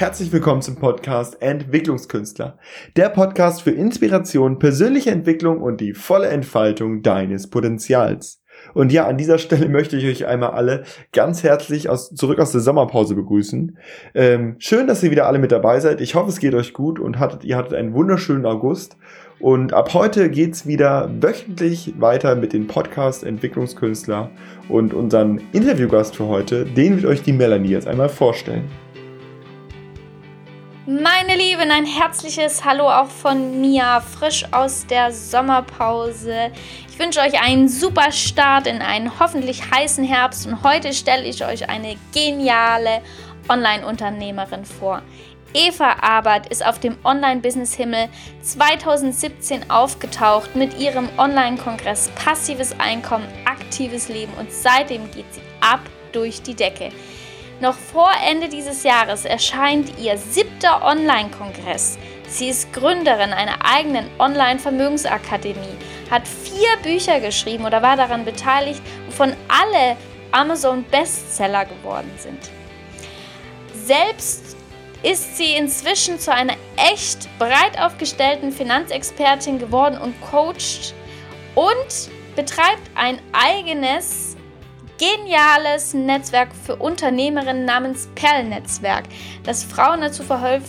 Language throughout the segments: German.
herzlich willkommen zum Podcast Entwicklungskünstler. Der Podcast für Inspiration, persönliche Entwicklung und die volle Entfaltung deines Potenzials. Und ja, an dieser Stelle möchte ich euch einmal alle ganz herzlich aus, zurück aus der Sommerpause begrüßen. Ähm, schön, dass ihr wieder alle mit dabei seid. Ich hoffe, es geht euch gut und hattet, ihr hattet einen wunderschönen August. Und ab heute geht's wieder wöchentlich weiter mit dem Podcast Entwicklungskünstler. Und unseren Interviewgast für heute, den wird euch die Melanie jetzt einmal vorstellen. Meine Lieben, ein herzliches Hallo auch von mir, frisch aus der Sommerpause. Ich wünsche euch einen super Start in einen hoffentlich heißen Herbst und heute stelle ich euch eine geniale Online-Unternehmerin vor. Eva Abert ist auf dem Online-Business-Himmel 2017 aufgetaucht mit ihrem Online-Kongress Passives Einkommen, aktives Leben und seitdem geht sie ab durch die Decke. Noch vor Ende dieses Jahres erscheint ihr siebter Online-Kongress. Sie ist Gründerin einer eigenen Online-Vermögensakademie, hat vier Bücher geschrieben oder war daran beteiligt, wovon alle Amazon-Bestseller geworden sind. Selbst ist sie inzwischen zu einer echt breit aufgestellten Finanzexpertin geworden und coacht und betreibt ein eigenes geniales Netzwerk für Unternehmerinnen namens Perlnetzwerk, das Frauen dazu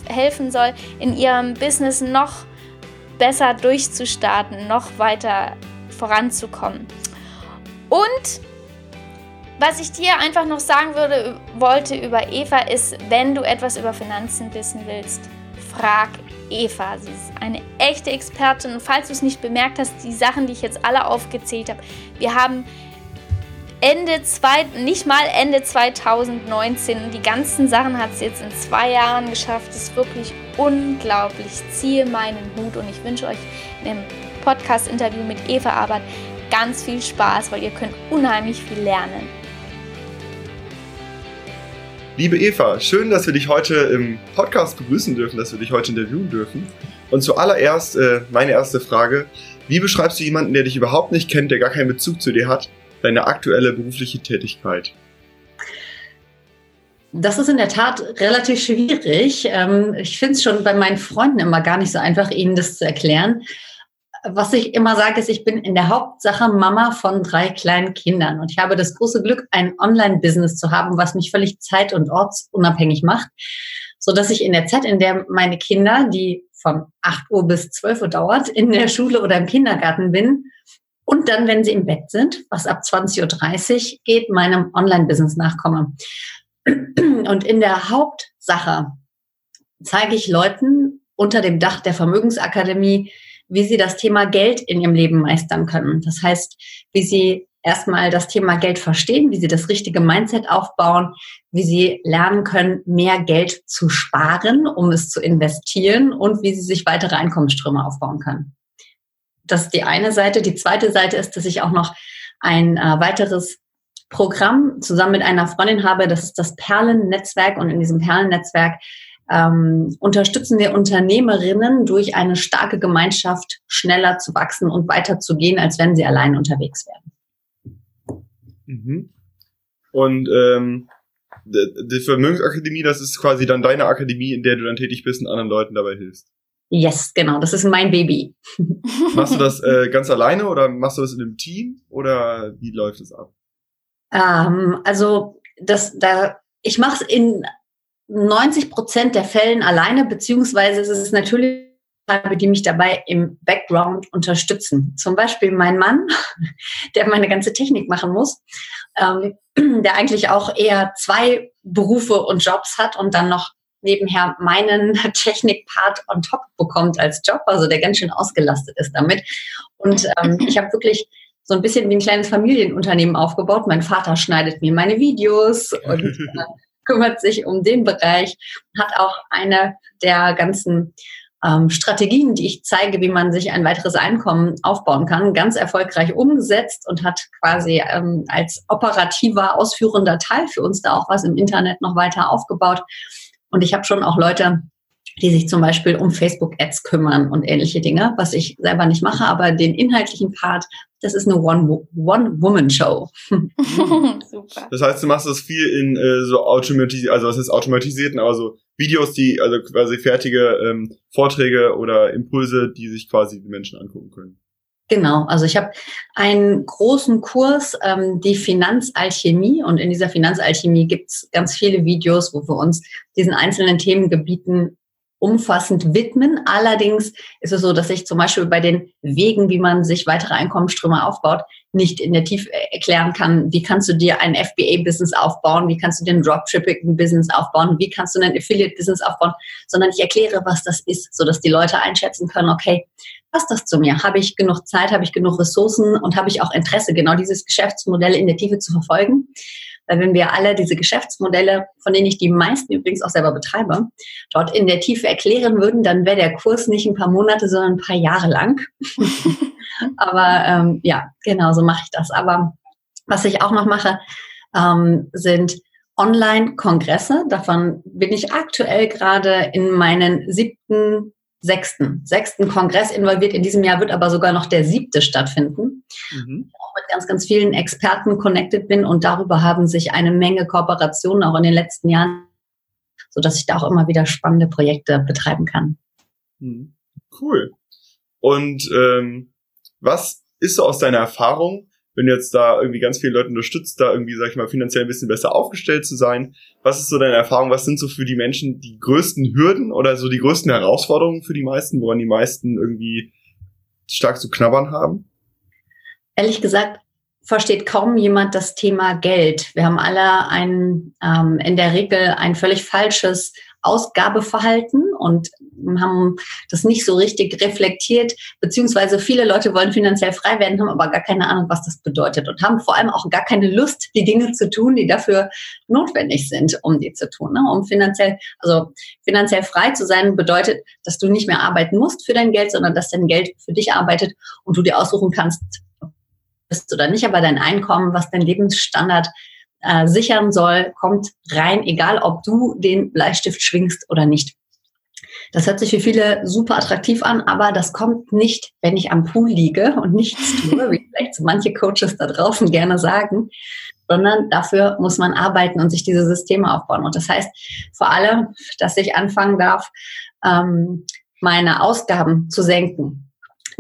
helfen soll, in ihrem Business noch besser durchzustarten, noch weiter voranzukommen. Und was ich dir einfach noch sagen würde, wollte über Eva ist, wenn du etwas über Finanzen wissen willst, frag Eva. Sie ist eine echte Expertin. Und falls du es nicht bemerkt hast, die Sachen, die ich jetzt alle aufgezählt habe, wir haben Ende zwei, nicht mal Ende 2019. Die ganzen Sachen hat sie jetzt in zwei Jahren geschafft. Das ist wirklich unglaublich. Ich ziehe meinen Hut und ich wünsche euch in dem Podcast-Interview mit Eva Arbeit ganz viel Spaß, weil ihr könnt unheimlich viel lernen. Liebe Eva, schön, dass wir dich heute im Podcast begrüßen dürfen, dass wir dich heute interviewen dürfen. Und zuallererst äh, meine erste Frage. Wie beschreibst du jemanden, der dich überhaupt nicht kennt, der gar keinen Bezug zu dir hat, deine aktuelle berufliche Tätigkeit? Das ist in der Tat relativ schwierig. Ähm, ich finde es schon bei meinen Freunden immer gar nicht so einfach, ihnen das zu erklären was ich immer sage, ist, ich bin in der Hauptsache Mama von drei kleinen Kindern und ich habe das große Glück, ein Online-Business zu haben, was mich völlig zeit- und ortsunabhängig macht, so dass ich in der Zeit, in der meine Kinder, die von 8 Uhr bis 12 Uhr dauert, in der Schule oder im Kindergarten bin und dann, wenn sie im Bett sind, was ab 20.30 Uhr geht, meinem Online-Business nachkomme. Und in der Hauptsache zeige ich Leuten unter dem Dach der Vermögensakademie, wie sie das Thema Geld in ihrem Leben meistern können. Das heißt, wie sie erstmal das Thema Geld verstehen, wie sie das richtige Mindset aufbauen, wie sie lernen können, mehr Geld zu sparen, um es zu investieren und wie sie sich weitere Einkommensströme aufbauen können. Das ist die eine Seite. Die zweite Seite ist, dass ich auch noch ein äh, weiteres Programm zusammen mit einer Freundin habe. Das ist das Perlennetzwerk und in diesem Perlennetzwerk ähm, unterstützen wir Unternehmerinnen durch eine starke Gemeinschaft schneller zu wachsen und weiterzugehen, als wenn sie allein unterwegs wären. Mhm. Und ähm, die Vermögensakademie, das ist quasi dann deine Akademie, in der du dann tätig bist und anderen Leuten dabei hilfst. Yes, genau, das ist mein Baby. machst du das äh, ganz alleine oder machst du das in einem Team oder wie läuft es ab? Ähm, also das, da, ich mache es in 90 Prozent der Fällen alleine, beziehungsweise ist es natürlich die mich dabei im Background unterstützen. Zum Beispiel mein Mann, der meine ganze Technik machen muss, ähm, der eigentlich auch eher zwei Berufe und Jobs hat und dann noch nebenher meinen Technikpart on top bekommt als Job, also der ganz schön ausgelastet ist damit. Und ähm, ich habe wirklich so ein bisschen wie ein kleines Familienunternehmen aufgebaut. Mein Vater schneidet mir meine Videos und äh, kümmert sich um den Bereich, hat auch eine der ganzen ähm, Strategien, die ich zeige, wie man sich ein weiteres Einkommen aufbauen kann, ganz erfolgreich umgesetzt und hat quasi ähm, als operativer, ausführender Teil für uns da auch was im Internet noch weiter aufgebaut. Und ich habe schon auch Leute, die sich zum Beispiel um Facebook-Ads kümmern und ähnliche Dinge, was ich selber nicht mache, aber den inhaltlichen Part Das ist eine One-Woman-Show. Super. Das heißt, du machst das viel in äh, so automatisiert, also das ist automatisierten, aber so Videos, die, also quasi fertige ähm, Vorträge oder Impulse, die sich quasi die Menschen angucken können. Genau, also ich habe einen großen Kurs, ähm, die Finanzalchemie. Und in dieser Finanzalchemie gibt's ganz viele Videos, wo wir uns diesen einzelnen Themengebieten umfassend widmen. Allerdings ist es so, dass ich zum Beispiel bei den Wegen, wie man sich weitere Einkommensströme aufbaut, nicht in der Tiefe erklären kann, wie kannst du dir ein FBA-Business aufbauen, wie kannst du dir ein Dropshipping-Business aufbauen, wie kannst du ein Affiliate-Business aufbauen, sondern ich erkläre, was das ist, sodass die Leute einschätzen können, okay, passt das zu mir? Habe ich genug Zeit, habe ich genug Ressourcen und habe ich auch Interesse, genau dieses Geschäftsmodell in der Tiefe zu verfolgen? Weil wenn wir alle diese Geschäftsmodelle, von denen ich die meisten übrigens auch selber betreibe, dort in der Tiefe erklären würden, dann wäre der Kurs nicht ein paar Monate, sondern ein paar Jahre lang. Aber ähm, ja, genau so mache ich das. Aber was ich auch noch mache, ähm, sind Online-Kongresse. Davon bin ich aktuell gerade in meinen siebten sechsten, sechsten Kongress involviert. In diesem Jahr wird aber sogar noch der siebte stattfinden. Mhm. Auch mit ganz, ganz vielen Experten connected bin und darüber haben sich eine Menge Kooperationen auch in den letzten Jahren, so dass ich da auch immer wieder spannende Projekte betreiben kann. Mhm. Cool. Und ähm, was ist so aus deiner Erfahrung wenn du jetzt da irgendwie ganz viele Leute unterstützt, da irgendwie, sag ich mal, finanziell ein bisschen besser aufgestellt zu sein. Was ist so deine Erfahrung? Was sind so für die Menschen die größten Hürden oder so die größten Herausforderungen für die meisten, woran die meisten irgendwie stark zu knabbern haben? Ehrlich gesagt, versteht kaum jemand das Thema Geld. Wir haben alle ein, ähm, in der Regel ein völlig falsches Ausgabeverhalten und haben das nicht so richtig reflektiert, beziehungsweise viele Leute wollen finanziell frei werden, haben aber gar keine Ahnung, was das bedeutet und haben vor allem auch gar keine Lust, die Dinge zu tun, die dafür notwendig sind, um die zu tun. Ne? Um finanziell, also finanziell frei zu sein, bedeutet, dass du nicht mehr arbeiten musst für dein Geld, sondern dass dein Geld für dich arbeitet und du dir aussuchen kannst, bist oder nicht, aber dein Einkommen, was dein Lebensstandard äh, sichern soll, kommt rein, egal ob du den Bleistift schwingst oder nicht. Das hört sich für viele super attraktiv an, aber das kommt nicht, wenn ich am Pool liege und nichts tue, wie vielleicht so manche Coaches da draußen gerne sagen, sondern dafür muss man arbeiten und sich diese Systeme aufbauen. Und das heißt vor allem, dass ich anfangen darf, ähm, meine Ausgaben zu senken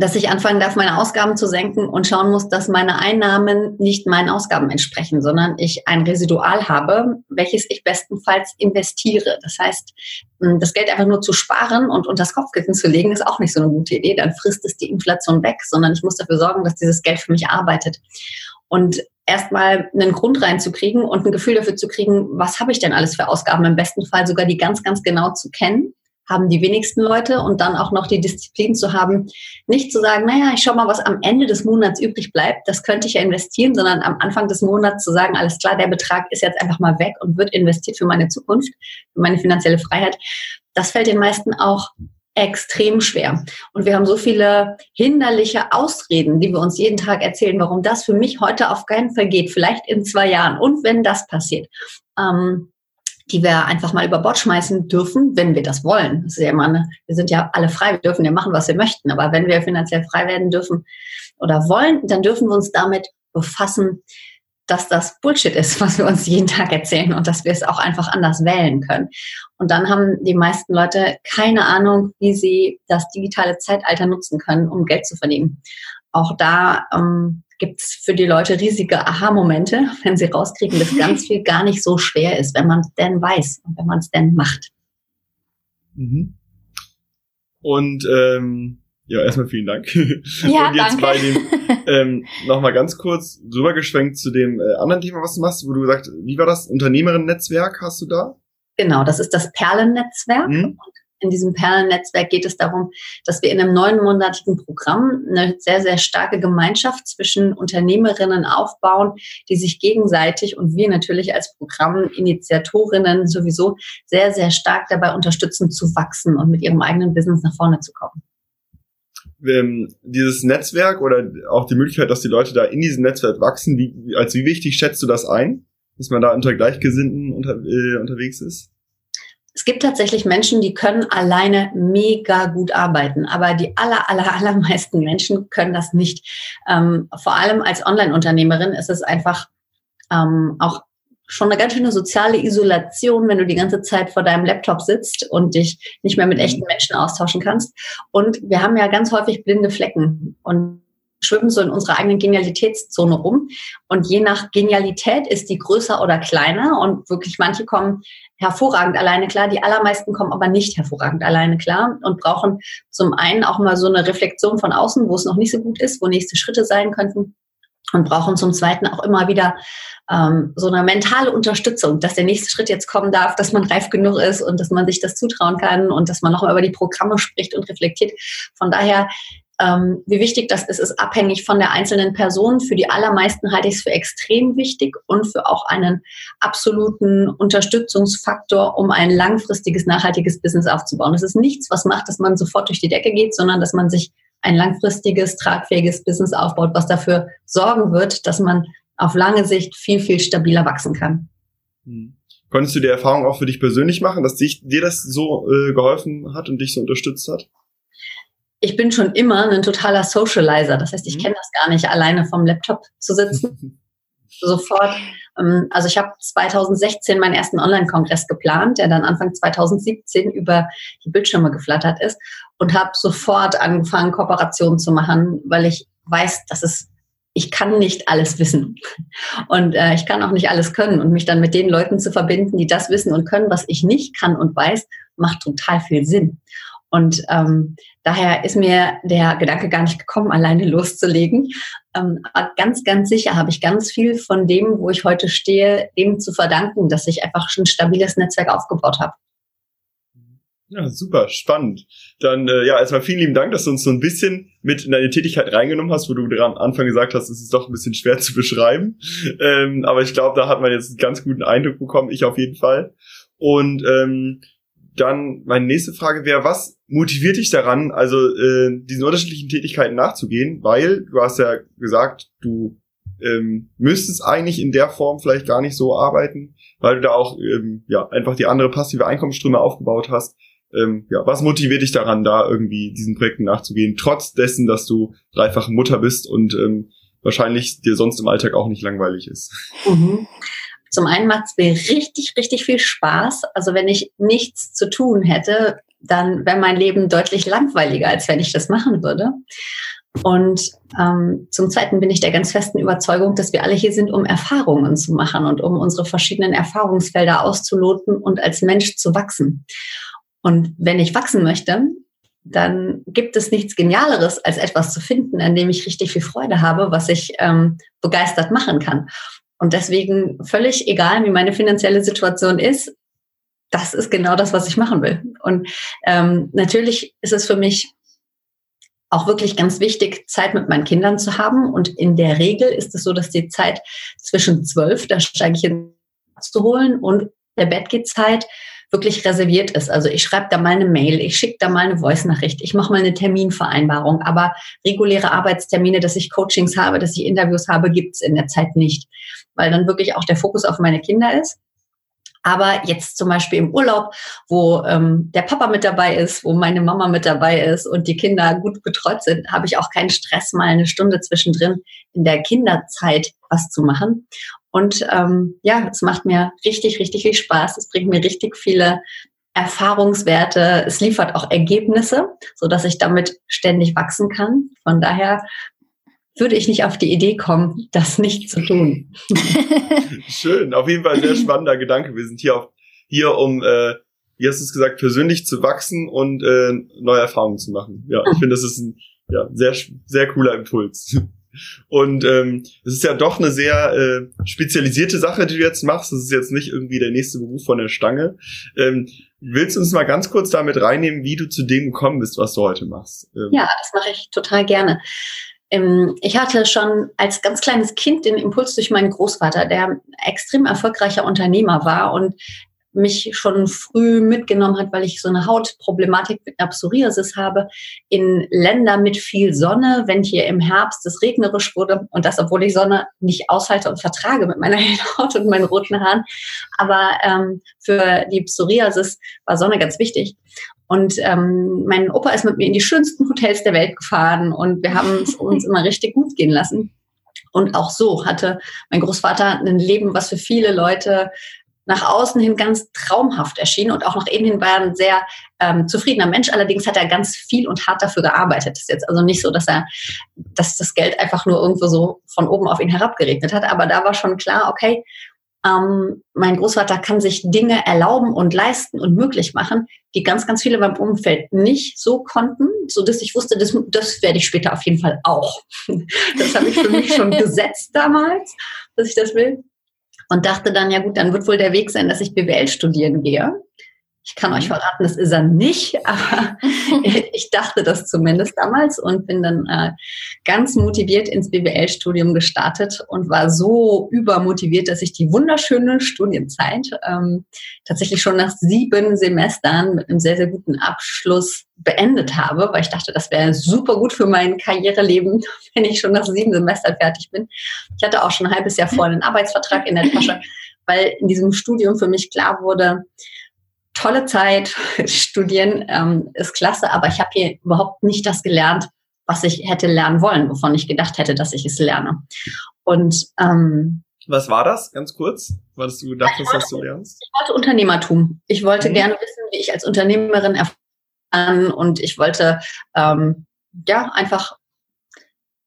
dass ich anfangen darf, meine Ausgaben zu senken und schauen muss, dass meine Einnahmen nicht meinen Ausgaben entsprechen, sondern ich ein Residual habe, welches ich bestenfalls investiere. Das heißt, das Geld einfach nur zu sparen und unter das Kopfkissen zu legen, ist auch nicht so eine gute Idee. Dann frisst es die Inflation weg, sondern ich muss dafür sorgen, dass dieses Geld für mich arbeitet. Und erstmal einen Grund reinzukriegen und ein Gefühl dafür zu kriegen, was habe ich denn alles für Ausgaben, im besten Fall sogar die ganz, ganz genau zu kennen haben die wenigsten Leute und dann auch noch die Disziplin zu haben, nicht zu sagen, naja, ich schau mal, was am Ende des Monats übrig bleibt, das könnte ich ja investieren, sondern am Anfang des Monats zu sagen, alles klar, der Betrag ist jetzt einfach mal weg und wird investiert für meine Zukunft, für meine finanzielle Freiheit. Das fällt den meisten auch extrem schwer. Und wir haben so viele hinderliche Ausreden, die wir uns jeden Tag erzählen, warum das für mich heute auf keinen Fall geht, vielleicht in zwei Jahren und wenn das passiert. Ähm, die wir einfach mal über Bord schmeißen dürfen, wenn wir das wollen. Das ist ja immer eine, wir sind ja alle frei, wir dürfen ja machen, was wir möchten. Aber wenn wir finanziell frei werden dürfen oder wollen, dann dürfen wir uns damit befassen, dass das Bullshit ist, was wir uns jeden Tag erzählen und dass wir es auch einfach anders wählen können. Und dann haben die meisten Leute keine Ahnung, wie sie das digitale Zeitalter nutzen können, um Geld zu verdienen. Auch da ähm, gibt es für die Leute riesige Aha-Momente, wenn sie rauskriegen, dass ganz viel gar nicht so schwer ist, wenn man es denn weiß und wenn man es denn macht. Mhm. Und ähm, ja, erstmal vielen Dank. Ja, und jetzt danke. bei dem ähm, nochmal ganz kurz rübergeschwenkt zu dem äh, anderen Thema, was du machst, wo du gesagt, wie war das Unternehmerinnen-Netzwerk hast du da? Genau, das ist das Perlennetzwerk. Mhm in diesem Perlennetzwerk geht es darum, dass wir in einem neunmonatigen Programm eine sehr, sehr starke Gemeinschaft zwischen Unternehmerinnen aufbauen, die sich gegenseitig und wir natürlich als Programminitiatorinnen sowieso sehr, sehr stark dabei unterstützen zu wachsen und mit ihrem eigenen Business nach vorne zu kommen. Ähm, dieses Netzwerk oder auch die Möglichkeit, dass die Leute da in diesem Netzwerk wachsen, wie, als wie wichtig schätzt du das ein, dass man da unter Gleichgesinnten unter, äh, unterwegs ist? Es gibt tatsächlich Menschen, die können alleine mega gut arbeiten, aber die aller, aller, allermeisten Menschen können das nicht. Ähm, vor allem als Online-Unternehmerin ist es einfach ähm, auch schon eine ganz schöne soziale Isolation, wenn du die ganze Zeit vor deinem Laptop sitzt und dich nicht mehr mit mhm. echten Menschen austauschen kannst. Und wir haben ja ganz häufig blinde Flecken und schwimmen so in unserer eigenen Genialitätszone rum. Und je nach Genialität ist die größer oder kleiner. Und wirklich manche kommen hervorragend alleine klar. Die allermeisten kommen aber nicht hervorragend alleine klar und brauchen zum einen auch mal so eine Reflexion von außen, wo es noch nicht so gut ist, wo nächste Schritte sein könnten. Und brauchen zum Zweiten auch immer wieder ähm, so eine mentale Unterstützung, dass der nächste Schritt jetzt kommen darf, dass man reif genug ist und dass man sich das zutrauen kann und dass man nochmal über die Programme spricht und reflektiert. Von daher ähm, wie wichtig das ist, ist abhängig von der einzelnen Person. Für die allermeisten halte ich es für extrem wichtig und für auch einen absoluten Unterstützungsfaktor, um ein langfristiges, nachhaltiges Business aufzubauen. Es ist nichts, was macht, dass man sofort durch die Decke geht, sondern dass man sich ein langfristiges, tragfähiges Business aufbaut, was dafür sorgen wird, dass man auf lange Sicht viel, viel stabiler wachsen kann. Hm. Konntest du die Erfahrung auch für dich persönlich machen, dass dich, dir das so äh, geholfen hat und dich so unterstützt hat? Ich bin schon immer ein totaler Socializer. Das heißt, ich mhm. kenne das gar nicht, alleine vom Laptop zu sitzen. Sofort. Ähm, also ich habe 2016 meinen ersten Online-Kongress geplant, der dann Anfang 2017 über die Bildschirme geflattert ist und habe sofort angefangen, Kooperationen zu machen, weil ich weiß, dass es ich kann nicht alles wissen und äh, ich kann auch nicht alles können und mich dann mit den Leuten zu verbinden, die das wissen und können, was ich nicht kann und weiß, macht total viel Sinn. Und ähm, daher ist mir der Gedanke gar nicht gekommen, alleine loszulegen. Ähm, aber ganz, ganz sicher habe ich ganz viel von dem, wo ich heute stehe, dem zu verdanken, dass ich einfach schon ein stabiles Netzwerk aufgebaut habe. Ja, super, spannend. Dann äh, ja, erstmal vielen lieben Dank, dass du uns so ein bisschen mit in deine Tätigkeit reingenommen hast, wo du am Anfang gesagt hast, es ist doch ein bisschen schwer zu beschreiben. Ähm, aber ich glaube, da hat man jetzt einen ganz guten Eindruck bekommen, ich auf jeden Fall. Und ähm, dann meine nächste Frage wäre, was motiviert dich daran, also äh, diesen unterschiedlichen Tätigkeiten nachzugehen? Weil du hast ja gesagt, du ähm, müsstest eigentlich in der Form vielleicht gar nicht so arbeiten, weil du da auch ähm, ja einfach die andere passive Einkommensströme aufgebaut hast. Ähm, ja, was motiviert dich daran, da irgendwie diesen Projekten nachzugehen, trotz dessen, dass du dreifache Mutter bist und ähm, wahrscheinlich dir sonst im Alltag auch nicht langweilig ist? Mhm. Zum einen macht es mir richtig, richtig viel Spaß. Also wenn ich nichts zu tun hätte, dann wäre mein Leben deutlich langweiliger, als wenn ich das machen würde. Und ähm, zum Zweiten bin ich der ganz festen Überzeugung, dass wir alle hier sind, um Erfahrungen zu machen und um unsere verschiedenen Erfahrungsfelder auszuloten und als Mensch zu wachsen. Und wenn ich wachsen möchte, dann gibt es nichts Genialeres, als etwas zu finden, an dem ich richtig viel Freude habe, was ich ähm, begeistert machen kann. Und deswegen völlig egal, wie meine finanzielle Situation ist, das ist genau das, was ich machen will. Und ähm, natürlich ist es für mich auch wirklich ganz wichtig, Zeit mit meinen Kindern zu haben. Und in der Regel ist es so, dass die Zeit zwischen zwölf, da steige ich hin zu holen, und der Bettgehzeit wirklich reserviert ist. Also ich schreibe da mal eine Mail, ich schicke da mal eine Voice-Nachricht, ich mache mal eine Terminvereinbarung, aber reguläre Arbeitstermine, dass ich Coachings habe, dass ich Interviews habe, gibt's in der Zeit nicht, weil dann wirklich auch der Fokus auf meine Kinder ist. Aber jetzt zum Beispiel im Urlaub, wo ähm, der Papa mit dabei ist, wo meine Mama mit dabei ist und die Kinder gut betreut sind, habe ich auch keinen Stress, mal eine Stunde zwischendrin in der Kinderzeit was zu machen. Und ähm, ja, es macht mir richtig, richtig viel Spaß. Es bringt mir richtig viele Erfahrungswerte. Es liefert auch Ergebnisse, so dass ich damit ständig wachsen kann. Von daher würde ich nicht auf die Idee kommen, das nicht zu tun. Schön, auf jeden Fall sehr spannender Gedanke. Wir sind hier, auf, hier um, äh, wie hast du es gesagt, persönlich zu wachsen und äh, neue Erfahrungen zu machen. Ja, ich finde, das ist ein ja, sehr, sehr cooler Impuls. Und ähm, es ist ja doch eine sehr äh, spezialisierte Sache, die du jetzt machst. Das ist jetzt nicht irgendwie der nächste Beruf von der Stange. Ähm, willst du uns mal ganz kurz damit reinnehmen, wie du zu dem gekommen bist, was du heute machst? Ähm, ja, das mache ich total gerne. Ähm, ich hatte schon als ganz kleines Kind den Impuls durch meinen Großvater, der extrem erfolgreicher Unternehmer war und mich schon früh mitgenommen hat, weil ich so eine Hautproblematik mit einer Psoriasis habe, in Länder mit viel Sonne, wenn hier im Herbst es regnerisch wurde und das, obwohl ich Sonne nicht aushalte und vertrage mit meiner Haut und meinen roten Haaren. Aber ähm, für die Psoriasis war Sonne ganz wichtig. Und ähm, mein Opa ist mit mir in die schönsten Hotels der Welt gefahren und wir haben es uns immer richtig gut gehen lassen. Und auch so hatte mein Großvater ein Leben, was für viele Leute nach außen hin ganz traumhaft erschien und auch nach innen hin war er ein sehr ähm, zufriedener Mensch. Allerdings hat er ganz viel und hart dafür gearbeitet. Das ist jetzt also nicht so, dass er, dass das Geld einfach nur irgendwo so von oben auf ihn herabgeregnet hat. Aber da war schon klar, okay, ähm, mein Großvater kann sich Dinge erlauben und leisten und möglich machen, die ganz, ganz viele beim Umfeld nicht so konnten, so dass ich wusste, das, das werde ich später auf jeden Fall auch. Das habe ich für mich schon gesetzt damals, dass ich das will und dachte dann, ja gut, dann wird wohl der Weg sein, dass ich BWL studieren gehe. Ich kann euch mhm. verraten, das ist er nicht, aber ich dachte das zumindest damals und bin dann äh, ganz motiviert ins BWL-Studium gestartet und war so übermotiviert, dass ich die wunderschöne Studienzeit ähm, tatsächlich schon nach sieben Semestern mit einem sehr, sehr guten Abschluss beendet habe, weil ich dachte, das wäre super gut für mein Karriereleben, wenn ich schon nach sieben Semestern fertig bin. Ich hatte auch schon ein halbes Jahr vorher einen Arbeitsvertrag in der Tasche, weil in diesem Studium für mich klar wurde, tolle Zeit, studieren ähm, ist klasse, aber ich habe hier überhaupt nicht das gelernt, was ich hätte lernen wollen, wovon ich gedacht hätte, dass ich es lerne. Und ähm, was war das, ganz kurz, was du dachtest, dass du lernst? Ich wollte Unternehmertum. Ich wollte mhm. gerne wissen, wie ich als Unternehmerin erfahren und ich wollte ähm, ja einfach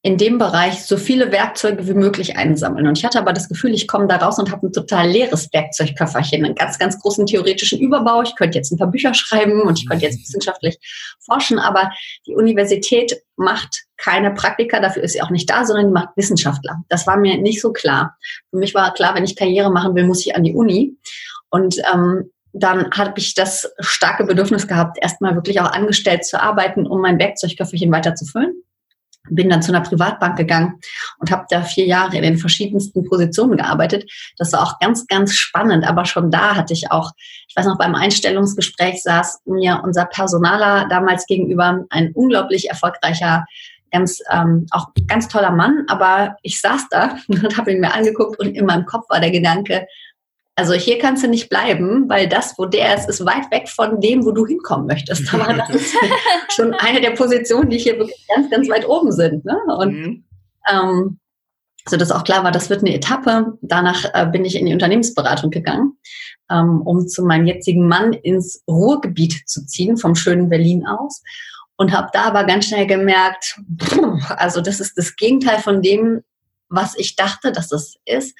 in dem Bereich so viele Werkzeuge wie möglich einsammeln. Und ich hatte aber das Gefühl, ich komme da raus und habe ein total leeres Werkzeugköfferchen, einen ganz, ganz großen theoretischen Überbau. Ich könnte jetzt ein paar Bücher schreiben und ich könnte jetzt wissenschaftlich forschen, aber die Universität macht keine Praktika, dafür ist sie auch nicht da, sondern macht Wissenschaftler. Das war mir nicht so klar. Für mich war klar, wenn ich Karriere machen will, muss ich an die Uni. Und ähm, dann habe ich das starke Bedürfnis gehabt, erstmal wirklich auch angestellt zu arbeiten, um mein Werkzeugköfferchen weiter zu füllen bin dann zu einer Privatbank gegangen und habe da vier Jahre in den verschiedensten Positionen gearbeitet. Das war auch ganz, ganz spannend. Aber schon da hatte ich auch, ich weiß noch, beim Einstellungsgespräch saß mir unser Personaler damals gegenüber ein unglaublich erfolgreicher ganz ähm, auch ganz toller Mann, aber ich saß da und habe ihn mir angeguckt und in meinem Kopf war der Gedanke, also hier kannst du nicht bleiben, weil das, wo der ist, ist weit weg von dem, wo du hinkommen möchtest. Aber das ist schon eine der Positionen, die hier wirklich ganz, ganz weit oben sind. Ne? Und mhm. ähm, so dass auch klar war, das wird eine Etappe. Danach äh, bin ich in die Unternehmensberatung gegangen, ähm, um zu meinem jetzigen Mann ins Ruhrgebiet zu ziehen, vom schönen Berlin aus. Und habe da aber ganz schnell gemerkt, also das ist das Gegenteil von dem, was ich dachte, dass es ist.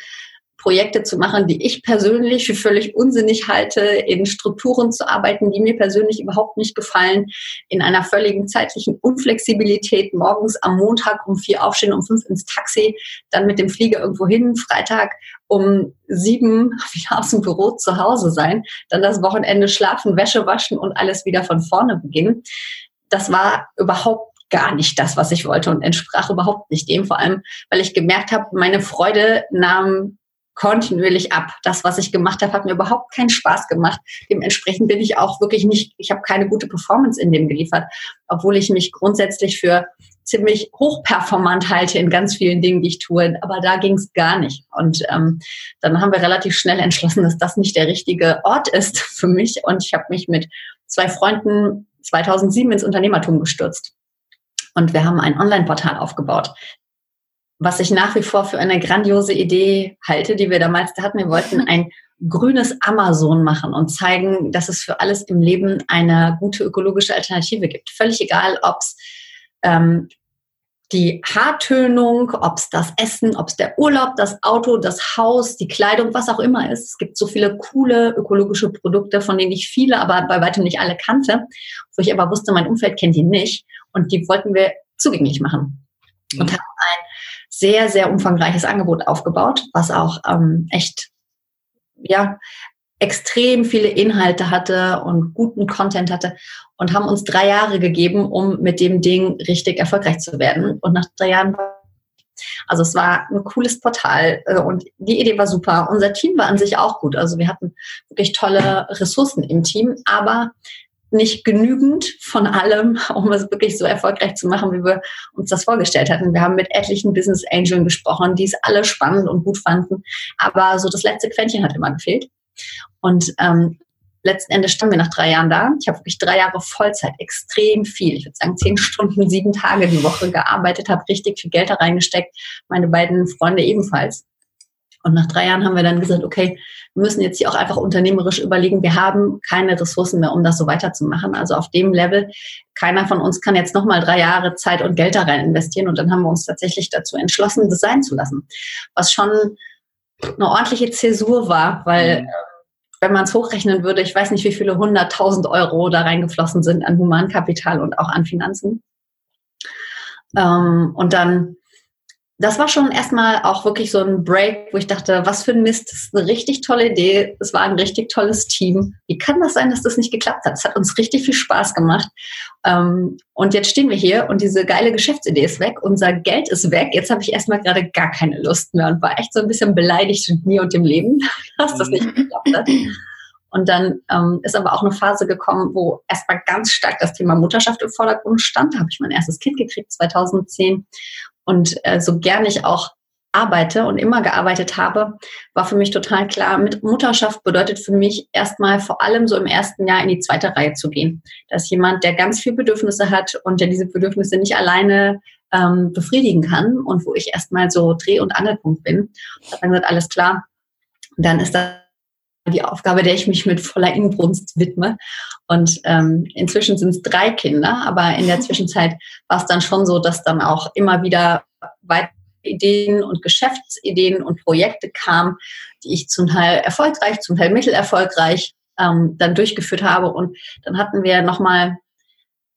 Projekte zu machen, die ich persönlich für völlig unsinnig halte, in Strukturen zu arbeiten, die mir persönlich überhaupt nicht gefallen, in einer völligen zeitlichen Unflexibilität, morgens am Montag um vier aufstehen, um fünf ins Taxi, dann mit dem Flieger irgendwo hin, Freitag um sieben wieder aus dem Büro zu Hause sein, dann das Wochenende schlafen, Wäsche waschen und alles wieder von vorne beginnen. Das war überhaupt gar nicht das, was ich wollte und entsprach überhaupt nicht dem, vor allem, weil ich gemerkt habe, meine Freude nahm kontinuierlich ab. Das, was ich gemacht habe, hat mir überhaupt keinen Spaß gemacht. Dementsprechend bin ich auch wirklich nicht, ich habe keine gute Performance in dem geliefert, obwohl ich mich grundsätzlich für ziemlich hochperformant halte in ganz vielen Dingen, die ich tue. Aber da ging es gar nicht. Und ähm, dann haben wir relativ schnell entschlossen, dass das nicht der richtige Ort ist für mich. Und ich habe mich mit zwei Freunden 2007 ins Unternehmertum gestürzt. Und wir haben ein Online-Portal aufgebaut, was ich nach wie vor für eine grandiose Idee halte, die wir damals da hatten. Wir wollten ein grünes Amazon machen und zeigen, dass es für alles im Leben eine gute ökologische Alternative gibt. Völlig egal, ob es ähm, die Haartönung, ob es das Essen, ob es der Urlaub, das Auto, das Haus, die Kleidung, was auch immer ist. Es gibt so viele coole ökologische Produkte, von denen ich viele, aber bei weitem nicht alle kannte, wo ich aber wusste, mein Umfeld kennt die nicht. Und die wollten wir zugänglich machen. Mhm. Und haben ein sehr, sehr umfangreiches Angebot aufgebaut, was auch ähm, echt, ja, extrem viele Inhalte hatte und guten Content hatte und haben uns drei Jahre gegeben, um mit dem Ding richtig erfolgreich zu werden. Und nach drei Jahren war Also es war ein cooles Portal äh, und die Idee war super. Unser Team war an sich auch gut. Also wir hatten wirklich tolle Ressourcen im Team, aber nicht genügend von allem, um es wirklich so erfolgreich zu machen, wie wir uns das vorgestellt hatten. Wir haben mit etlichen Business Angeln gesprochen, die es alle spannend und gut fanden, aber so das letzte Quäntchen hat immer gefehlt. Und ähm, letzten Endes standen wir nach drei Jahren da. Ich habe wirklich drei Jahre Vollzeit, extrem viel. Ich würde sagen, zehn Stunden, sieben Tage die Woche gearbeitet, habe richtig viel Geld da reingesteckt. Meine beiden Freunde ebenfalls. Und nach drei Jahren haben wir dann gesagt, okay, wir müssen jetzt hier auch einfach unternehmerisch überlegen, wir haben keine Ressourcen mehr, um das so weiterzumachen. Also auf dem Level, keiner von uns kann jetzt nochmal drei Jahre Zeit und Geld da rein investieren. Und dann haben wir uns tatsächlich dazu entschlossen, das sein zu lassen. Was schon eine ordentliche Zäsur war, weil mhm. wenn man es hochrechnen würde, ich weiß nicht, wie viele hunderttausend Euro da reingeflossen sind an Humankapital und auch an Finanzen. Ähm, und dann das war schon erstmal auch wirklich so ein Break, wo ich dachte, was für ein Mist, das ist eine richtig tolle Idee, es war ein richtig tolles Team. Wie kann das sein, dass das nicht geklappt hat? Es hat uns richtig viel Spaß gemacht. Ähm, und jetzt stehen wir hier und diese geile Geschäftsidee ist weg, unser Geld ist weg. Jetzt habe ich erstmal gerade gar keine Lust mehr und war echt so ein bisschen beleidigt mit mir und dem Leben, dass das nicht geklappt hat. Und dann ähm, ist aber auch eine Phase gekommen, wo erstmal ganz stark das Thema Mutterschaft im Vordergrund stand. Da habe ich mein erstes Kind gekriegt, 2010. Und äh, so gern ich auch arbeite und immer gearbeitet habe, war für mich total klar, mit Mutterschaft bedeutet für mich erstmal vor allem so im ersten Jahr in die zweite Reihe zu gehen. Dass jemand, der ganz viel Bedürfnisse hat und der diese Bedürfnisse nicht alleine ähm, befriedigen kann und wo ich erstmal so Dreh- und Angelpunkt bin, dann gesagt, alles klar, dann ist das die Aufgabe, der ich mich mit voller Inbrunst widme. Und ähm, inzwischen sind es drei Kinder, aber in der Zwischenzeit war es dann schon so, dass dann auch immer wieder weitere Ideen und Geschäftsideen und Projekte kamen, die ich zum Teil erfolgreich, zum Teil mittelerfolgreich ähm, dann durchgeführt habe. Und dann hatten wir nochmal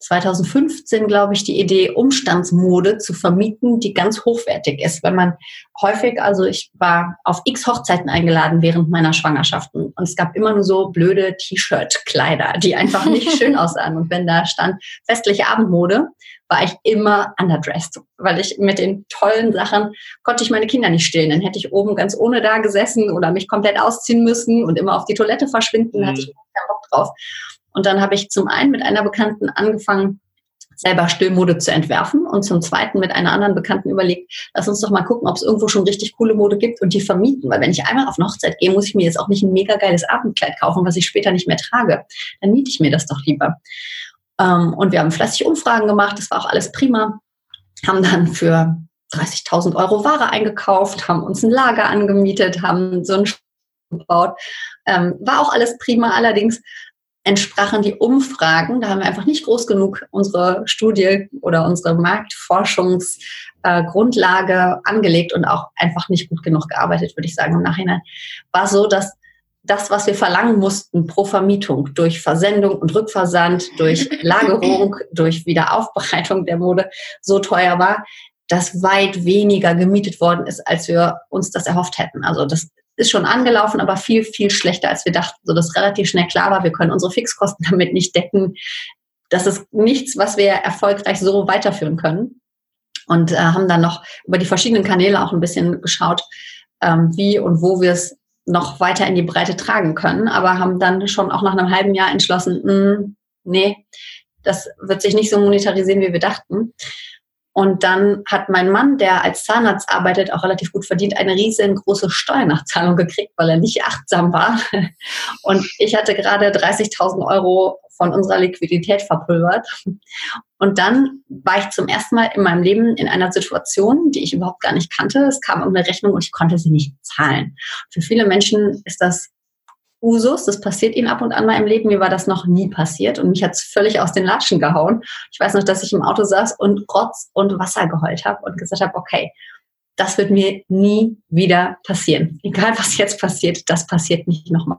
2015, glaube ich, die Idee, Umstandsmode zu vermieten, die ganz hochwertig ist. Wenn man häufig, also ich war auf x Hochzeiten eingeladen während meiner Schwangerschaften und es gab immer nur so blöde T-Shirt-Kleider, die einfach nicht schön aussahen. Und wenn da stand festliche Abendmode, war ich immer underdressed, weil ich mit den tollen Sachen konnte ich meine Kinder nicht stillen. Dann hätte ich oben ganz ohne da gesessen oder mich komplett ausziehen müssen und immer auf die Toilette verschwinden, mhm. hatte ich keinen Bock drauf. Und dann habe ich zum einen mit einer Bekannten angefangen, selber Stillmode zu entwerfen und zum zweiten mit einer anderen Bekannten überlegt, lass uns doch mal gucken, ob es irgendwo schon richtig coole Mode gibt und die vermieten. Weil wenn ich einmal auf eine Hochzeit gehe, muss ich mir jetzt auch nicht ein mega geiles Abendkleid kaufen, was ich später nicht mehr trage. Dann miete ich mir das doch lieber. Ähm, und wir haben fleißig Umfragen gemacht, das war auch alles prima. Haben dann für 30.000 Euro Ware eingekauft, haben uns ein Lager angemietet, haben so ein gebaut. Ähm, war auch alles prima. Allerdings entsprachen die Umfragen, da haben wir einfach nicht groß genug unsere Studie oder unsere Marktforschungsgrundlage äh, angelegt und auch einfach nicht gut genug gearbeitet, würde ich sagen, im Nachhinein. War so, dass das, was wir verlangen mussten pro Vermietung durch Versendung und Rückversand, durch Lagerung, durch Wiederaufbereitung der Mode so teuer war, dass weit weniger gemietet worden ist, als wir uns das erhofft hätten. Also das ist schon angelaufen, aber viel, viel schlechter, als wir dachten, so dass relativ schnell klar war, wir können unsere Fixkosten damit nicht decken. Das ist nichts, was wir erfolgreich so weiterführen können. Und äh, haben dann noch über die verschiedenen Kanäle auch ein bisschen geschaut, ähm, wie und wo wir es noch weiter in die Breite tragen können, aber haben dann schon auch nach einem halben Jahr entschlossen, mh, hm, nee, das wird sich nicht so monetarisieren, wie wir dachten. Und dann hat mein Mann, der als Zahnarzt arbeitet, auch relativ gut verdient, eine riesengroße Steuernachzahlung gekriegt, weil er nicht achtsam war. Und ich hatte gerade 30.000 Euro von unserer Liquidität verpulvert. Und dann war ich zum ersten Mal in meinem Leben in einer Situation, die ich überhaupt gar nicht kannte. Es kam irgendeine Rechnung und ich konnte sie nicht zahlen. Für viele Menschen ist das Usus, das passiert ihnen ab und an mal im Leben. Mir war das noch nie passiert und mich hat es völlig aus den Latschen gehauen. Ich weiß noch, dass ich im Auto saß und Rotz und Wasser geheult habe und gesagt habe, okay, das wird mir nie wieder passieren. Egal was jetzt passiert, das passiert nicht nochmal.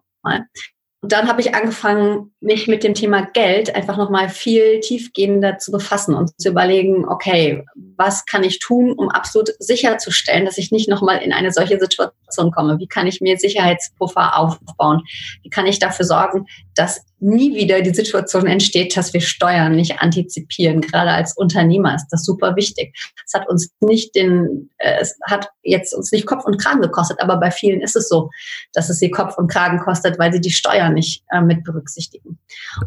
Und dann habe ich angefangen, mich mit dem Thema Geld einfach nochmal viel tiefgehender zu befassen und zu überlegen, okay, was kann ich tun, um absolut sicherzustellen, dass ich nicht nochmal in eine solche Situation komme? Wie kann ich mir Sicherheitspuffer aufbauen? Wie kann ich dafür sorgen, dass nie wieder die Situation entsteht, dass wir Steuern nicht antizipieren. Gerade als Unternehmer ist das super wichtig. Es hat uns nicht den, äh, es hat jetzt uns nicht Kopf und Kragen gekostet, aber bei vielen ist es so, dass es sie Kopf und Kragen kostet, weil sie die Steuern nicht äh, mit berücksichtigen.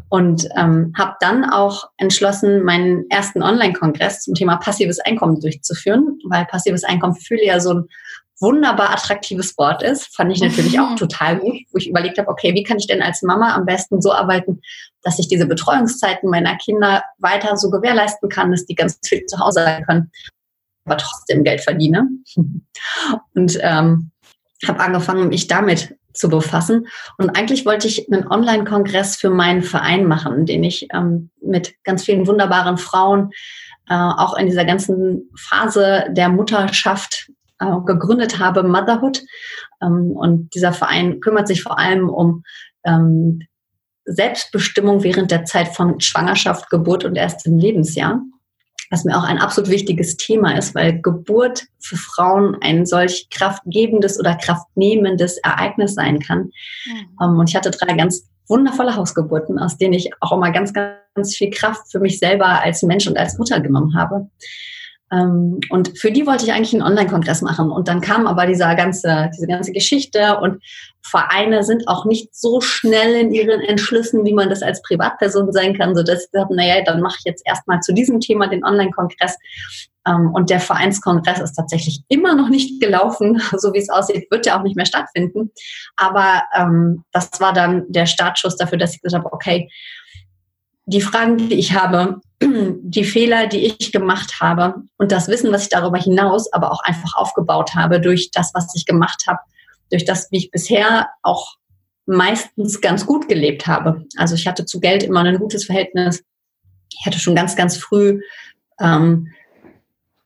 Und ähm, habe dann auch entschlossen, meinen ersten Online-Kongress zum Thema passives Einkommen durchzuführen, weil passives Einkommen fühle ja so ein wunderbar attraktives Wort ist, fand ich natürlich auch mhm. total gut, wo ich überlegt habe, okay, wie kann ich denn als Mama am besten so arbeiten, dass ich diese Betreuungszeiten meiner Kinder weiter so gewährleisten kann, dass die ganz viel zu Hause sein können, aber trotzdem Geld verdiene. Und ähm, habe angefangen, mich damit zu befassen. Und eigentlich wollte ich einen Online-Kongress für meinen Verein machen, den ich ähm, mit ganz vielen wunderbaren Frauen äh, auch in dieser ganzen Phase der Mutterschaft äh, gegründet habe, Motherhood. Ähm, und dieser Verein kümmert sich vor allem um ähm, Selbstbestimmung während der Zeit von Schwangerschaft, Geburt und erstem Lebensjahr. Was mir auch ein absolut wichtiges Thema ist, weil Geburt für Frauen ein solch kraftgebendes oder kraftnehmendes Ereignis sein kann. Mhm. und ich hatte drei ganz wundervolle Hausgeburten, aus denen ich auch immer ganz, ganz viel Kraft für mich selber als Mensch und als Mutter genommen habe. Ähm, und für die wollte ich eigentlich einen Online-Kongress machen. Und dann kam aber dieser ganze, diese ganze Geschichte und Vereine sind auch nicht so schnell in ihren Entschlüssen, wie man das als Privatperson sein kann, sodass ich dachte, naja, dann mache ich jetzt erstmal zu diesem Thema den Online-Kongress. Ähm, und der Vereinskongress ist tatsächlich immer noch nicht gelaufen. So wie es aussieht, wird er auch nicht mehr stattfinden. Aber ähm, das war dann der Startschuss dafür, dass ich gesagt habe, okay, die Fragen, die ich habe, die Fehler, die ich gemacht habe und das Wissen, was ich darüber hinaus aber auch einfach aufgebaut habe durch das, was ich gemacht habe, durch das, wie ich bisher auch meistens ganz gut gelebt habe. Also ich hatte zu Geld immer ein gutes Verhältnis. Ich hatte schon ganz, ganz früh ähm,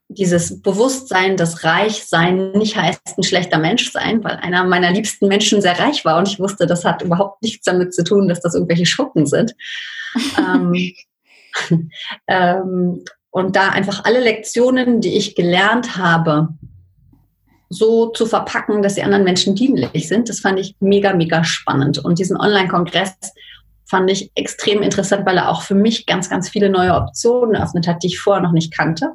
dieses Bewusstsein, dass reich sein nicht heißt ein schlechter Mensch sein, weil einer meiner liebsten Menschen sehr reich war und ich wusste, das hat überhaupt nichts damit zu tun, dass das irgendwelche Schurken sind. ähm, ähm, und da einfach alle Lektionen, die ich gelernt habe, so zu verpacken, dass sie anderen Menschen dienlich sind, das fand ich mega, mega spannend. Und diesen Online-Kongress fand ich extrem interessant, weil er auch für mich ganz, ganz viele neue Optionen eröffnet hat, die ich vorher noch nicht kannte.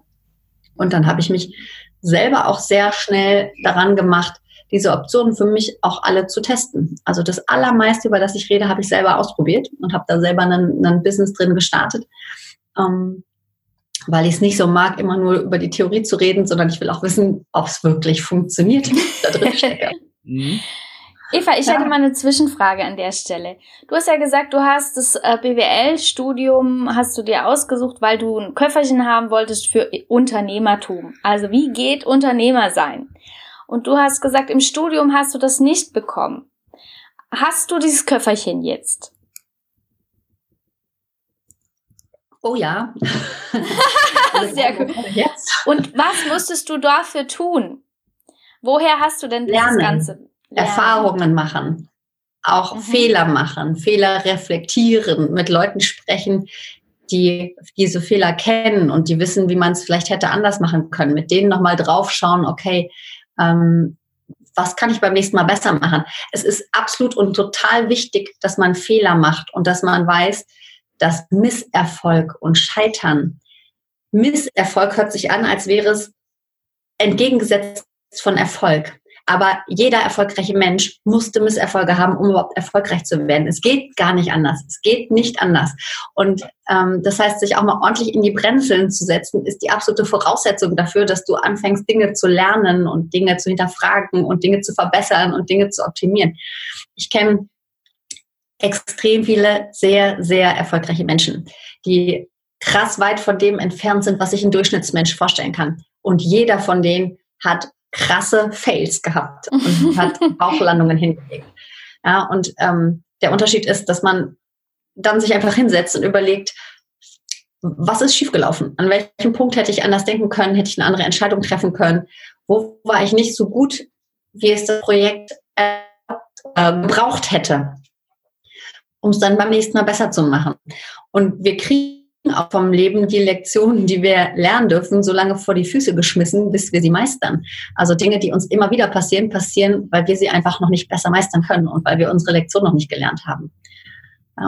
Und dann habe ich mich selber auch sehr schnell daran gemacht, diese Optionen für mich auch alle zu testen. Also das Allermeiste, über das ich rede, habe ich selber ausprobiert und habe da selber einen Business drin gestartet. Ähm, weil ich es nicht so mag, immer nur über die Theorie zu reden, sondern ich will auch wissen, ob es wirklich funktioniert, da drin stecke. Mhm. Eva, ich ja. hätte mal eine Zwischenfrage an der Stelle. Du hast ja gesagt, du hast das äh, BWL-Studium, hast du dir ausgesucht, weil du ein Köfferchen haben wolltest für Unternehmertum. Also wie geht Unternehmer sein? Und du hast gesagt, im Studium hast du das nicht bekommen. Hast du dieses Köfferchen jetzt? Oh ja. Sehr gut. Und was musstest du dafür tun? Woher hast du denn Lernen. Ganze? Erfahrungen machen, auch mhm. Fehler machen, Fehler reflektieren, mit Leuten sprechen, die diese Fehler kennen und die wissen, wie man es vielleicht hätte anders machen können. Mit denen nochmal draufschauen, okay, ähm, was kann ich beim nächsten Mal besser machen? Es ist absolut und total wichtig, dass man Fehler macht und dass man weiß, dass Misserfolg und Scheitern, Misserfolg hört sich an, als wäre es entgegengesetzt von Erfolg. Aber jeder erfolgreiche Mensch musste Misserfolge haben, um überhaupt erfolgreich zu werden. Es geht gar nicht anders. Es geht nicht anders. Und ähm, das heißt, sich auch mal ordentlich in die Brennseln zu setzen, ist die absolute Voraussetzung dafür, dass du anfängst, Dinge zu lernen und Dinge zu hinterfragen und Dinge zu verbessern und Dinge zu optimieren. Ich kenne extrem viele sehr, sehr erfolgreiche Menschen, die krass weit von dem entfernt sind, was sich ein Durchschnittsmensch vorstellen kann. Und jeder von denen hat krasse Fails gehabt und hat Bauchlandungen hingelegt. Ja, und ähm, der Unterschied ist, dass man dann sich einfach hinsetzt und überlegt, was ist schiefgelaufen? An welchem Punkt hätte ich anders denken können? Hätte ich eine andere Entscheidung treffen können? Wo war ich nicht so gut, wie es das Projekt äh, gebraucht hätte? um es dann beim nächsten Mal besser zu machen. Und wir kriegen auch vom Leben die Lektionen, die wir lernen dürfen, so lange vor die Füße geschmissen, bis wir sie meistern. Also Dinge, die uns immer wieder passieren, passieren, weil wir sie einfach noch nicht besser meistern können und weil wir unsere Lektion noch nicht gelernt haben.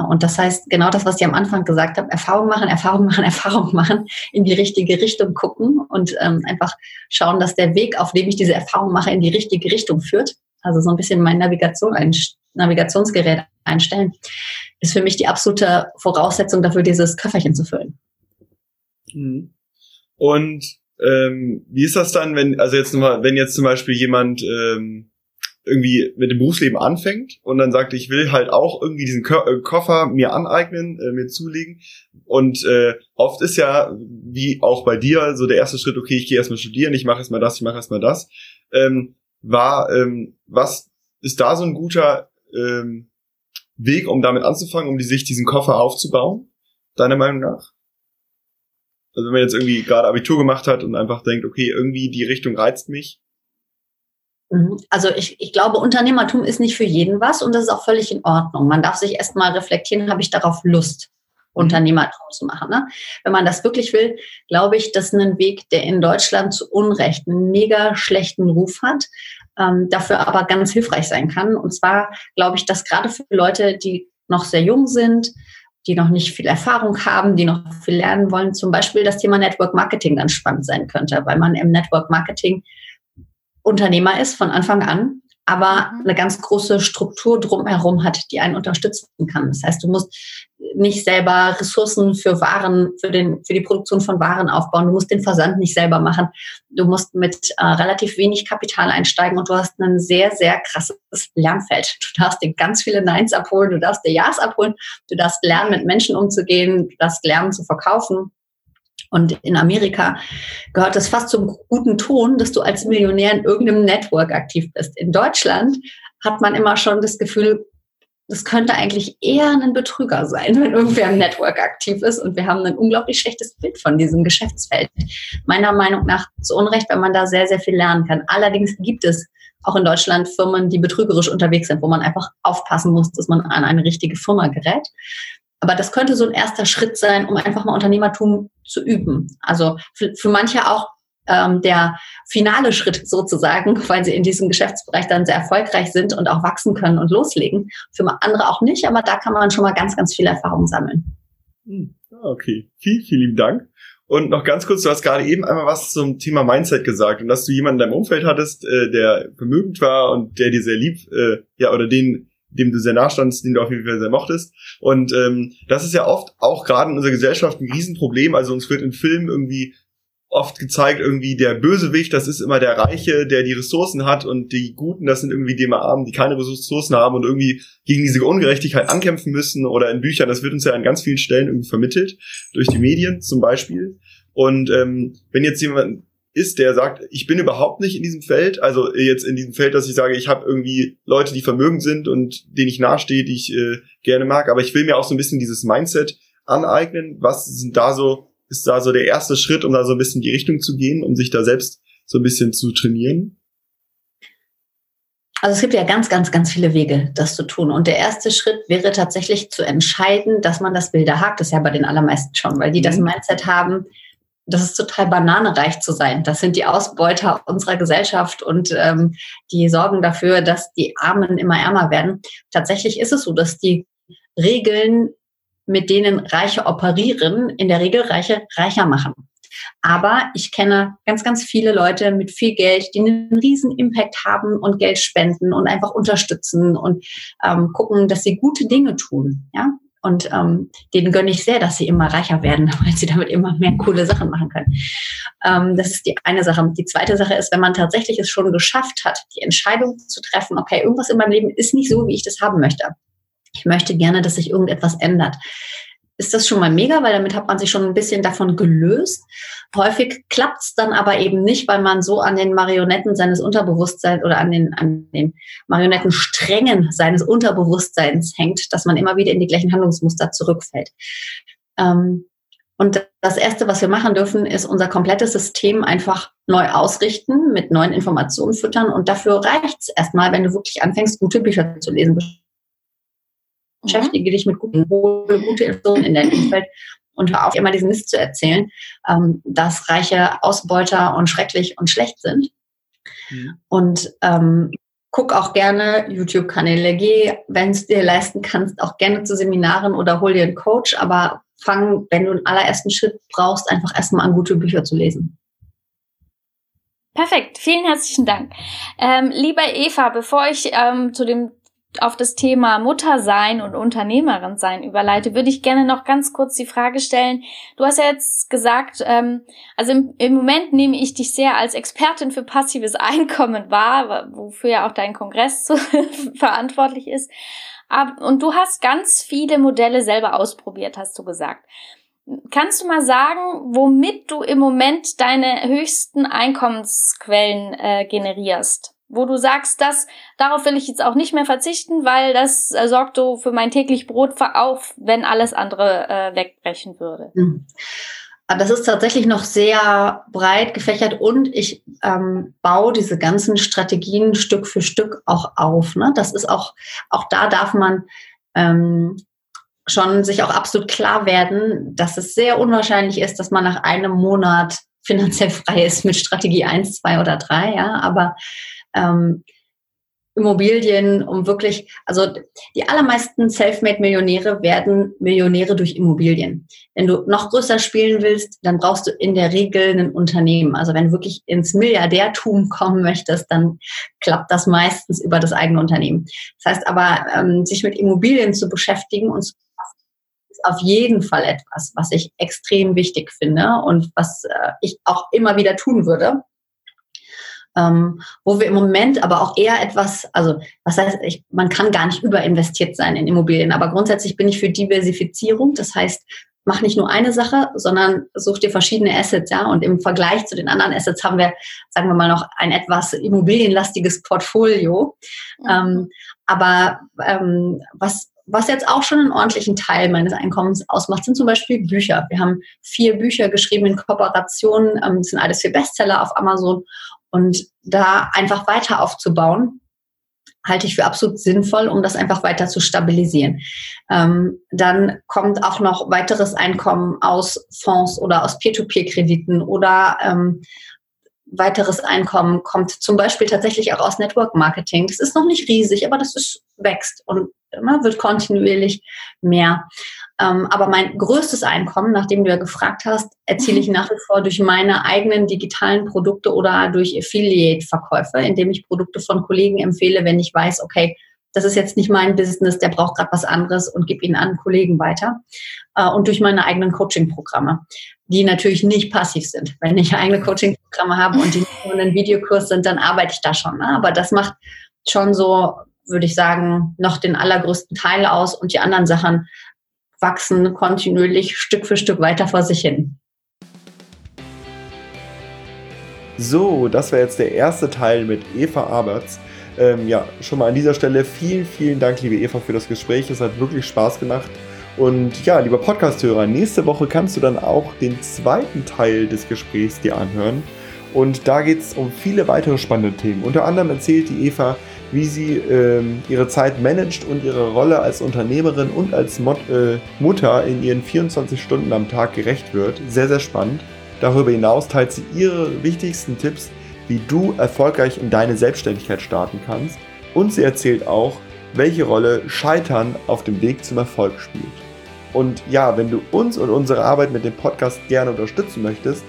Und das heißt, genau das, was ich am Anfang gesagt habe, Erfahrung machen, Erfahrung machen, Erfahrung machen, in die richtige Richtung gucken und ähm, einfach schauen, dass der Weg, auf dem ich diese Erfahrung mache, in die richtige Richtung führt. Also so ein bisschen mein Navigation, ein Navigationsgerät einstellen, ist für mich die absolute Voraussetzung dafür, dieses Köfferchen zu füllen. Mhm. Und ähm, wie ist das dann, wenn, also jetzt nochmal, wenn jetzt zum Beispiel jemand ähm, irgendwie mit dem Berufsleben anfängt und dann sagt, ich will halt auch irgendwie diesen Ko äh, Koffer mir aneignen, äh, mir zulegen. Und äh, oft ist ja, wie auch bei dir, so der erste Schritt, okay, ich gehe erstmal studieren, ich mache erstmal das, ich mache erstmal das. Ähm, war, ähm, was ist da so ein guter ähm, Weg, um damit anzufangen, um die, sich diesen Koffer aufzubauen, deiner Meinung nach? Also wenn man jetzt irgendwie gerade Abitur gemacht hat und einfach denkt, okay, irgendwie die Richtung reizt mich. Mhm. Also ich, ich glaube, Unternehmertum ist nicht für jeden was und das ist auch völlig in Ordnung. Man darf sich erstmal reflektieren, habe ich darauf Lust, mhm. Unternehmertum zu machen. Ne? Wenn man das wirklich will, glaube ich, das ist ein Weg, der in Deutschland zu Unrecht einen mega schlechten Ruf hat, ähm, dafür aber ganz hilfreich sein kann. Und zwar glaube ich, dass gerade für Leute, die noch sehr jung sind, die noch nicht viel Erfahrung haben, die noch viel lernen wollen, zum Beispiel das Thema Network Marketing ganz spannend sein könnte, weil man im Network Marketing Unternehmer ist von Anfang an aber mhm. eine ganz große Struktur drumherum hat, die einen unterstützen kann. Das heißt, du musst nicht selber Ressourcen für Waren, für, den, für die Produktion von Waren aufbauen. Du musst den Versand nicht selber machen. Du musst mit äh, relativ wenig Kapital einsteigen und du hast ein sehr, sehr krasses Lernfeld. Du darfst dir ganz viele Neins abholen, du darfst dir Ja's abholen, du darfst lernen, mit Menschen umzugehen, du darfst lernen zu verkaufen. Und in Amerika gehört es fast zum guten Ton, dass du als Millionär in irgendeinem Network aktiv bist. In Deutschland hat man immer schon das Gefühl, das könnte eigentlich eher ein Betrüger sein, wenn irgendwer im Network aktiv ist. Und wir haben ein unglaublich schlechtes Bild von diesem Geschäftsfeld. Meiner Meinung nach zu Unrecht, weil man da sehr, sehr viel lernen kann. Allerdings gibt es auch in Deutschland Firmen, die betrügerisch unterwegs sind, wo man einfach aufpassen muss, dass man an eine richtige Firma gerät. Aber das könnte so ein erster Schritt sein, um einfach mal Unternehmertum zu üben. Also für, für manche auch ähm, der finale Schritt sozusagen, weil sie in diesem Geschäftsbereich dann sehr erfolgreich sind und auch wachsen können und loslegen. Für andere auch nicht, aber da kann man schon mal ganz, ganz viel Erfahrung sammeln. Hm, okay, vielen, vielen lieben Dank. Und noch ganz kurz, du hast gerade eben einmal was zum Thema Mindset gesagt und dass du jemanden in deinem Umfeld hattest, äh, der vermögend war und der dir sehr lieb, äh, ja, oder den dem du sehr nachstandst, den du auf jeden Fall sehr mochtest. Und ähm, das ist ja oft auch gerade in unserer Gesellschaft ein Riesenproblem. Also uns wird in Filmen irgendwie oft gezeigt, irgendwie der Bösewicht, das ist immer der Reiche, der die Ressourcen hat und die Guten, das sind irgendwie die Armen, die keine Ressourcen haben und irgendwie gegen diese Ungerechtigkeit ankämpfen müssen oder in Büchern, das wird uns ja an ganz vielen Stellen irgendwie vermittelt, durch die Medien zum Beispiel. Und ähm, wenn jetzt jemand ist, der sagt, ich bin überhaupt nicht in diesem Feld, also jetzt in diesem Feld, dass ich sage, ich habe irgendwie Leute, die vermögend sind und denen ich nahestehe, die ich äh, gerne mag, aber ich will mir auch so ein bisschen dieses Mindset aneignen. Was sind da so, ist da so der erste Schritt, um da so ein bisschen die Richtung zu gehen, um sich da selbst so ein bisschen zu trainieren? Also es gibt ja ganz, ganz, ganz viele Wege, das zu tun. Und der erste Schritt wäre tatsächlich zu entscheiden, dass man das Bilder hakt. Das ist ja bei den allermeisten schon, weil die mhm. das Mindset haben, das ist total bananereich zu sein. Das sind die Ausbeuter unserer Gesellschaft und ähm, die sorgen dafür, dass die Armen immer ärmer werden. Tatsächlich ist es so, dass die Regeln, mit denen Reiche operieren, in der Regel Reiche reicher machen. Aber ich kenne ganz, ganz viele Leute mit viel Geld, die einen riesen Impact haben und Geld spenden und einfach unterstützen und ähm, gucken, dass sie gute Dinge tun. Ja, und ähm, denen gönne ich sehr, dass sie immer reicher werden, weil sie damit immer mehr coole Sachen machen können. Ähm, das ist die eine Sache. Die zweite Sache ist, wenn man tatsächlich es schon geschafft hat, die Entscheidung zu treffen, okay, irgendwas in meinem Leben ist nicht so, wie ich das haben möchte. Ich möchte gerne, dass sich irgendetwas ändert ist das schon mal mega, weil damit hat man sich schon ein bisschen davon gelöst. Häufig klappt es dann aber eben nicht, weil man so an den Marionetten seines Unterbewusstseins oder an den, an den Marionettensträngen seines Unterbewusstseins hängt, dass man immer wieder in die gleichen Handlungsmuster zurückfällt. Ähm, und das Erste, was wir machen dürfen, ist unser komplettes System einfach neu ausrichten, mit neuen Informationen füttern. Und dafür reicht es erstmal, wenn du wirklich anfängst, gute Bücher zu lesen beschäftige dich mit guten, gute Informationen in deinem Umfeld und hör auf, immer diesen Mist zu erzählen, ähm, dass reiche Ausbeuter und schrecklich und schlecht sind. Mhm. Und ähm, guck auch gerne YouTube-Kanäle, geh, wenn es dir leisten kannst, auch gerne zu Seminaren oder hol dir einen Coach, aber fang, wenn du einen allerersten Schritt brauchst, einfach erstmal an, gute Bücher zu lesen. Perfekt, vielen herzlichen Dank. Ähm, lieber Eva, bevor ich ähm, zu dem auf das Thema Muttersein und Unternehmerin sein überleite, würde ich gerne noch ganz kurz die Frage stellen. Du hast ja jetzt gesagt, ähm, also im, im Moment nehme ich dich sehr als Expertin für passives Einkommen wahr, wofür ja auch dein Kongress verantwortlich ist. Und du hast ganz viele Modelle selber ausprobiert, hast du gesagt. Kannst du mal sagen, womit du im Moment deine höchsten Einkommensquellen äh, generierst? Wo du sagst, dass darauf will ich jetzt auch nicht mehr verzichten, weil das äh, sorgt so für mein täglich Brot auf, wenn alles andere äh, wegbrechen würde. Mhm. Das ist tatsächlich noch sehr breit gefächert und ich ähm, baue diese ganzen Strategien Stück für Stück auch auf. Ne? Das ist auch, auch da darf man ähm, schon sich auch absolut klar werden, dass es sehr unwahrscheinlich ist, dass man nach einem Monat finanziell frei ist mit Strategie 1, 2 oder 3, ja, aber ähm, Immobilien, um wirklich, also die allermeisten Selfmade-Millionäre werden Millionäre durch Immobilien. Wenn du noch größer spielen willst, dann brauchst du in der Regel ein Unternehmen. Also wenn du wirklich ins Milliardärtum kommen möchtest, dann klappt das meistens über das eigene Unternehmen. Das heißt aber, ähm, sich mit Immobilien zu beschäftigen und ist auf jeden Fall etwas, was ich extrem wichtig finde und was äh, ich auch immer wieder tun würde ähm, wo wir im Moment aber auch eher etwas, also was heißt, ich, man kann gar nicht überinvestiert sein in Immobilien, aber grundsätzlich bin ich für Diversifizierung. Das heißt, mach nicht nur eine Sache, sondern such dir verschiedene Assets, ja. Und im Vergleich zu den anderen Assets haben wir, sagen wir mal, noch ein etwas immobilienlastiges Portfolio. Mhm. Ähm, aber ähm, was was jetzt auch schon einen ordentlichen Teil meines Einkommens ausmacht, sind zum Beispiel Bücher. Wir haben vier Bücher geschrieben in Kooperation, ähm, das sind alles vier Bestseller auf Amazon und da einfach weiter aufzubauen, halte ich für absolut sinnvoll, um das einfach weiter zu stabilisieren. Ähm, dann kommt auch noch weiteres Einkommen aus Fonds oder aus Peer-to-Peer-Krediten oder ähm, weiteres Einkommen kommt zum Beispiel tatsächlich auch aus Network Marketing. Das ist noch nicht riesig, aber das ist, wächst und immer wird kontinuierlich mehr. Ähm, aber mein größtes Einkommen, nachdem du ja gefragt hast, erziele ich mhm. nach wie vor durch meine eigenen digitalen Produkte oder durch Affiliate-Verkäufe, indem ich Produkte von Kollegen empfehle, wenn ich weiß, okay, das ist jetzt nicht mein Business, der braucht gerade was anderes und gebe ihn an Kollegen weiter. Äh, und durch meine eigenen Coaching-Programme, die natürlich nicht passiv sind. Wenn ich eigene Coaching-Programme habe und die nur ein Videokurs sind, dann arbeite ich da schon. Ne? Aber das macht schon so, würde ich sagen, noch den allergrößten Teil aus und die anderen Sachen wachsen kontinuierlich Stück für Stück weiter vor sich hin. So, das war jetzt der erste Teil mit Eva Aberts. Ähm, ja, schon mal an dieser Stelle vielen, vielen Dank, liebe Eva, für das Gespräch. Es hat wirklich Spaß gemacht. Und ja, lieber Podcast-Hörer, nächste Woche kannst du dann auch den zweiten Teil des Gesprächs dir anhören. Und da geht es um viele weitere spannende Themen. Unter anderem erzählt die Eva, wie sie ähm, ihre Zeit managt und ihre Rolle als Unternehmerin und als Mot äh, Mutter in ihren 24 Stunden am Tag gerecht wird. Sehr, sehr spannend. Darüber hinaus teilt sie ihre wichtigsten Tipps, wie du erfolgreich in deine Selbstständigkeit starten kannst. Und sie erzählt auch, welche Rolle Scheitern auf dem Weg zum Erfolg spielt. Und ja, wenn du uns und unsere Arbeit mit dem Podcast gerne unterstützen möchtest,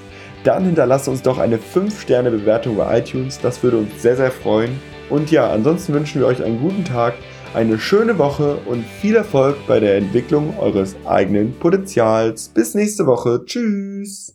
dann hinterlasse uns doch eine 5-Sterne-Bewertung bei iTunes. Das würde uns sehr, sehr freuen. Und ja, ansonsten wünschen wir euch einen guten Tag, eine schöne Woche und viel Erfolg bei der Entwicklung eures eigenen Potenzials. Bis nächste Woche. Tschüss.